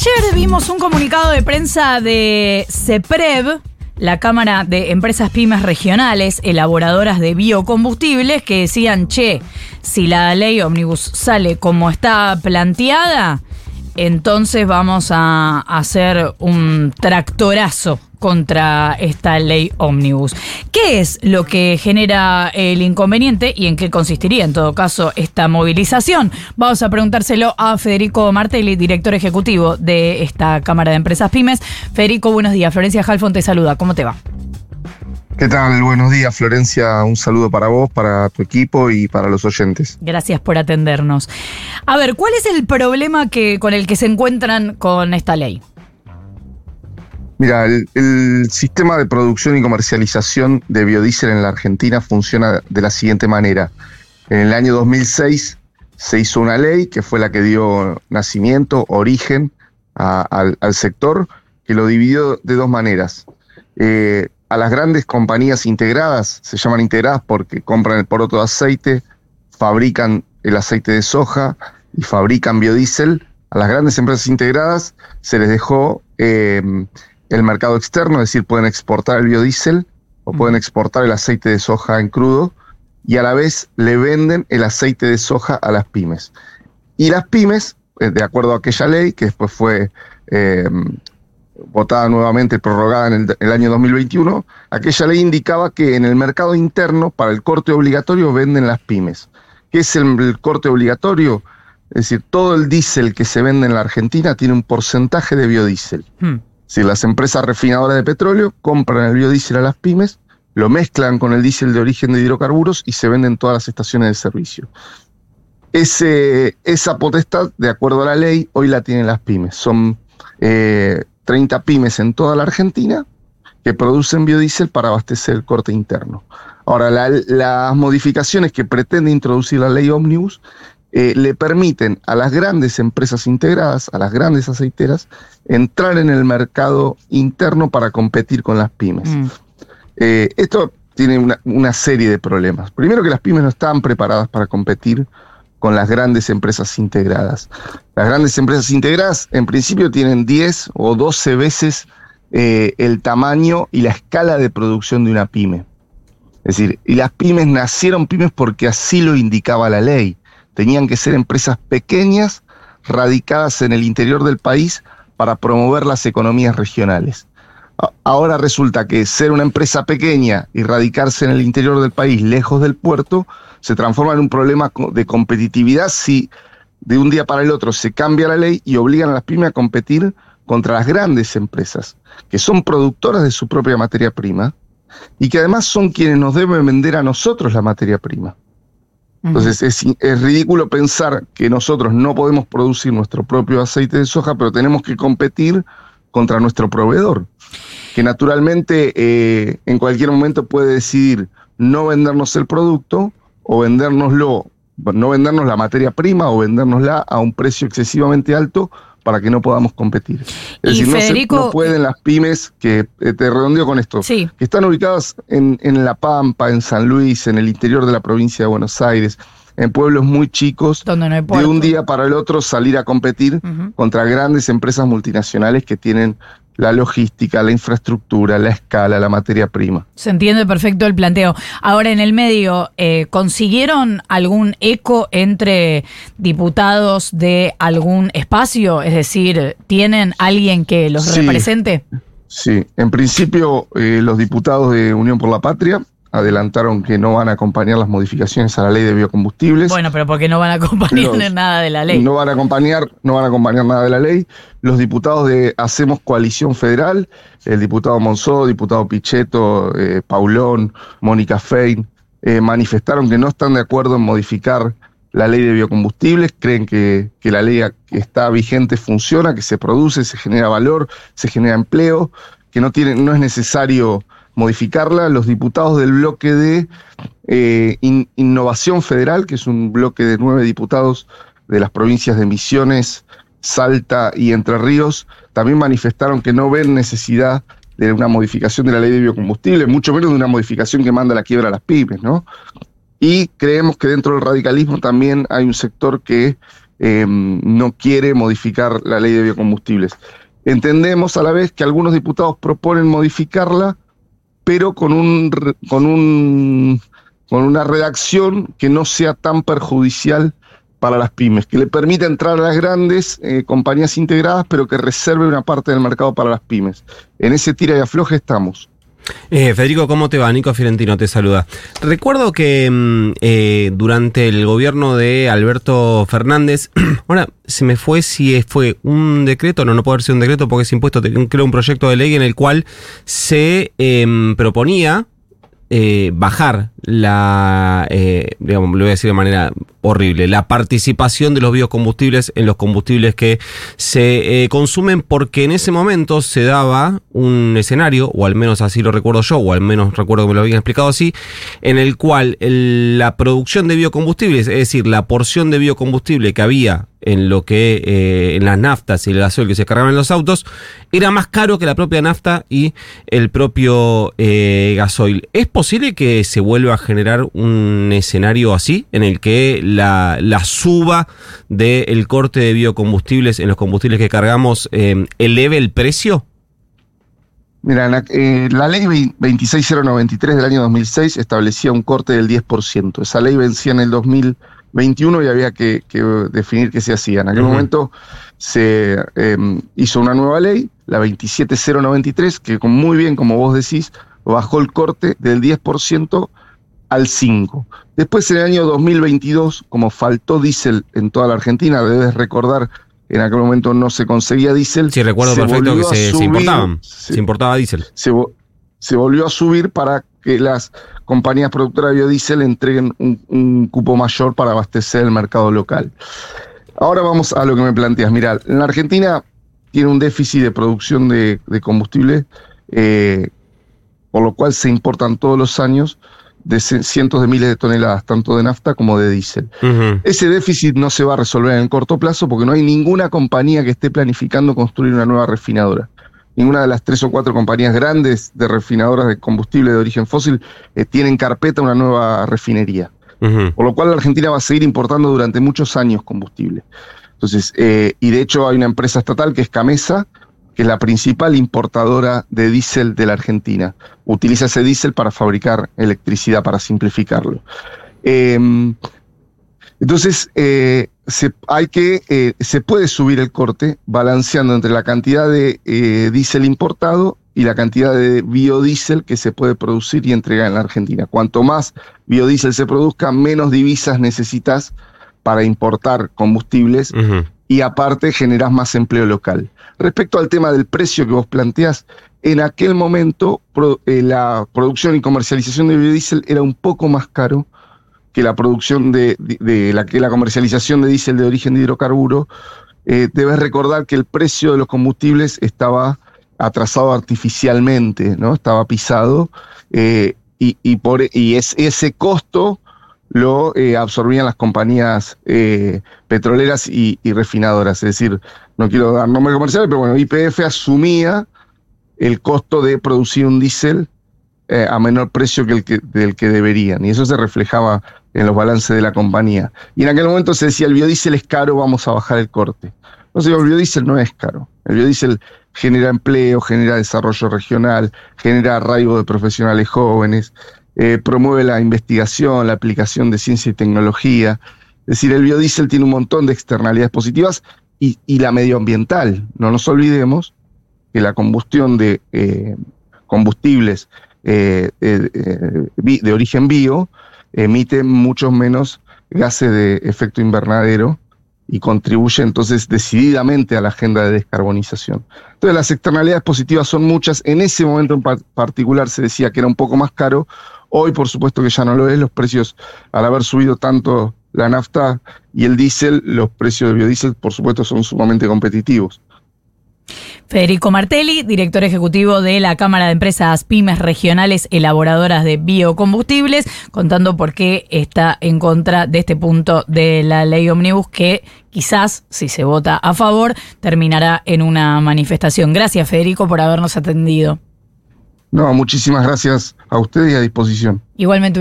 Ayer vimos un comunicado de prensa de CEPREV, la Cámara de Empresas Pymes Regionales, elaboradoras de biocombustibles, que decían, che, si la ley Omnibus sale como está planteada, entonces vamos a hacer un tractorazo contra esta ley ómnibus. ¿Qué es lo que genera el inconveniente y en qué consistiría en todo caso esta movilización? Vamos a preguntárselo a Federico Martelli, director ejecutivo de esta Cámara de Empresas Pymes. Federico, buenos días. Florencia Halfon te saluda. ¿Cómo te va? ¿Qué tal? Buenos días, Florencia. Un saludo para vos, para tu equipo y para los oyentes. Gracias por atendernos. A ver, ¿cuál es el problema que, con el que se encuentran con esta ley? Mira, el, sistema de producción y comercialización de biodiesel en la Argentina funciona de la siguiente manera. En el año 2006 se hizo una ley que fue la que dio nacimiento, origen al, sector, que lo dividió de dos maneras. Eh, a las grandes compañías integradas, se llaman integradas porque compran el poroto de aceite, fabrican el aceite de soja y fabrican biodiesel. A las grandes empresas integradas se les dejó eh, el mercado externo, es decir, pueden exportar el biodiesel o pueden exportar el aceite de soja en crudo y a la vez le venden el aceite de soja a las pymes. Y las pymes, eh, de acuerdo a aquella ley, que después fue eh, votada nuevamente, prorrogada en el, año 2021, aquella ley indicaba que en el mercado interno, para el corte obligatorio, venden las pymes. ¿Qué es el, corte obligatorio? Es decir, todo el diésel que se vende en la Argentina tiene un porcentaje de biodiesel. Hmm. Si las empresas refinadoras de petróleo compran el biodiesel a las pymes, lo mezclan con el diésel de origen de hidrocarburos y se venden en todas las estaciones de servicio. Esa potestad, de acuerdo a la ley, hoy la tienen las pymes. Son 30 eh, pymes en toda la Argentina que producen biodiesel para abastecer el corte interno. Ahora, las modificaciones que pretende introducir la ley Omnibus eh, le permiten a las grandes empresas integradas, a las grandes aceiteras, entrar en el mercado interno para competir con las pymes. Mm. Eh, esto tiene una, serie de problemas. Primero que las pymes no están preparadas para competir con las grandes empresas integradas. Las grandes empresas integradas en principio tienen 10 o 12 veces eh, el tamaño y la escala de producción de una pyme. Es decir, y las pymes nacieron pymes porque así lo indicaba la ley. Tenían que ser empresas pequeñas, radicadas en el interior del país para promover las economías regionales. Ahora resulta que ser una empresa pequeña y radicarse en el interior del país, lejos del puerto, se transforma en un problema de competitividad si de un día para el otro se cambia la ley y obligan a las pymes a competir contra las grandes empresas, que son productoras de su propia materia prima y que además son quienes nos deben vender a nosotros la materia prima. Entonces es, ridículo pensar que nosotros no podemos producir nuestro propio aceite de soja, pero tenemos que competir contra nuestro proveedor, que naturalmente eh, en cualquier momento puede decidir no vendernos el producto o vendérnoslo, no vendernos la materia prima o vendérnosla a un precio excesivamente alto para que no podamos competir. Es decir, no, pueden las pymes, que eh, te redondeo con esto, que están ubicadas en, La Pampa, en San Luis, en el interior de la provincia de Buenos Aires, en pueblos muy chicos, de un día para el otro salir a competir contra grandes empresas multinacionales que tienen la logística, la infraestructura, la escala, la materia prima. Se entiende perfecto el planteo. Ahora, en el medio, eh, ¿consiguieron algún eco entre diputados de algún espacio? Es decir, ¿tienen alguien que los represente? Sí, en principio eh, los diputados de Unión por la Patria adelantaron que no van a acompañar las modificaciones a la ley de biocombustibles. Bueno, pero porque no van a acompañar nada de la ley. No van a acompañar, no van a acompañar nada de la ley. Los diputados de Hacemos Coalición Federal, el diputado Monzó, diputado Pichetto, eh, Paulón, Mónica Fein, eh, manifestaron que no están de acuerdo en modificar la ley de biocombustibles, creen que, que la ley que está vigente funciona, que se produce, se genera valor, se genera empleo, que no, tiene, no es necesario modificarla. Los diputados del bloque de eh, Innovación Federal, que es un bloque de nueve diputados de las provincias de Misiones, Salta y Entre Ríos, también manifestaron que no ven necesidad de una modificación de la ley de biocombustible, mucho menos de una modificación que manda la quiebra a las pymes, ¿no? Y creemos que dentro del radicalismo también hay un sector que em, no quiere modificar la ley de biocombustibles. Entendemos a la vez que algunos diputados proponen modificarla, pero con, un, con, un, con una redacción que no sea tan perjudicial para las pymes, que le permita entrar a las grandes eh, compañías integradas, pero que reserve una parte del mercado para las pymes. En ese tira y afloje estamos. Eh, Federico, ¿cómo te va? Nico Fiorentino te saluda. Recuerdo que mm, eh, durante el gobierno de Alberto Fernández, ahora se me fue si fue un decreto, no, no puede haber sido un decreto porque es impuesto, creo un proyecto de ley en el cual se em, proponía eh, bajar la, eh, digamos, lo voy a decir de manera horrible, la participación de los biocombustibles en los combustibles que se eh, consumen porque en ese momento se daba un escenario, o al menos así lo recuerdo yo, o al menos recuerdo que me lo habían explicado así, en el cual la producción de biocombustibles, es decir, la porción de biocombustible que había en lo que eh, en las naftas y el gasoil que se cargaban en los autos era más caro que la propia nafta y el propio gasoil. ¿Es posible que se vuelva a generar un escenario así, en el que la, suba del corte de biocombustibles en los combustibles que cargamos eh, eleve el precio? Mira, la, eh, la ley 26093 del año 2006 establecía un corte del 10%. Esa ley vencía en el 2021 y había que, definir qué se hacía. En aquel momento se em, hizo una nueva ley, la 27093, que muy bien, como vos decís, bajó el corte del 10% al 5. Después en el año 2022, como faltó diésel en toda la Argentina, debes recordar en aquel momento no se conseguía diésel. Sí, recuerdo perfecto que se, importaban, se, importaba diésel. Se, volvió a subir para que las compañías productoras de biodiesel entreguen un, cupo mayor para abastecer el mercado local. Ahora vamos a lo que me planteas. Mira, en la Argentina tiene un déficit de producción de, combustible, eh, por lo cual se importan todos los años de cientos de miles de toneladas, tanto de nafta como de diésel. Ese déficit no se va a resolver en el corto plazo porque no hay ninguna compañía que esté planificando construir una nueva refinadora. Ninguna de las tres o cuatro compañías grandes de refinadoras de combustible de origen fósil eh, tienen carpeta una nueva refinería. Por lo cual la Argentina va a seguir importando durante muchos años combustible. Entonces, eh, y de hecho hay una empresa estatal que es Camesa, que es la principal importadora de diésel de la Argentina. Utiliza ese diésel para fabricar electricidad, para simplificarlo. Em, entonces, eh, se, hay que, eh, se puede subir el corte balanceando entre la cantidad de eh, diésel importado y la cantidad de biodiesel que se puede producir y entregar en la Argentina. Cuanto más biodiesel se produzca, menos divisas necesitas para importar combustibles y aparte generás más empleo local. Respecto al tema del precio que vos planteás, en aquel momento eh, la producción y comercialización de biodiesel era un poco más caro que la producción de, la que la comercialización de diésel de origen de hidrocarburo. Eh, debes recordar que el precio de los combustibles estaba atrasado artificialmente, ¿no? Estaba pisado eh, y, por, y es, ese costo lo eh, absorbían las compañías eh, petroleras y, refinadoras. Es decir, no quiero dar nombres comerciales, pero bueno, IPF asumía el costo de producir un diésel eh, a menor precio que el que, del que deberían. Y eso se reflejaba en los balances de la compañía. Y en aquel momento se decía, el biodiesel es caro, vamos a bajar el corte. No sé, el biodiesel no es caro. El biodiesel genera empleo, genera desarrollo regional, genera arraigo de profesionales jóvenes, eh, promueve la investigación, la aplicación de ciencia y tecnología. Es decir, el biodiesel tiene un montón de externalidades positivas y, la medioambiental. No nos olvidemos que la combustión de eh, combustibles eh, de origen bio emite muchos menos gases de efecto invernadero y contribuye entonces decididamente a la agenda de descarbonización. Entonces las externalidades positivas son muchas. En ese momento en particular se decía que era un poco más caro. Hoy, por supuesto que ya no lo es, los precios, al haber subido tanto la nafta y el diésel, los precios del biodiesel, por supuesto, son sumamente competitivos. Federico Martelli, director ejecutivo de la Cámara de Empresas Pymes Regionales Elaboradoras de Biocombustibles, contando por qué está en contra de este punto de la ley Omnibus que quizás, si se vota a favor, terminará en una manifestación. Gracias, Federico, por habernos atendido. No, muchísimas gracias a ustedes y a disposición. Igualmente.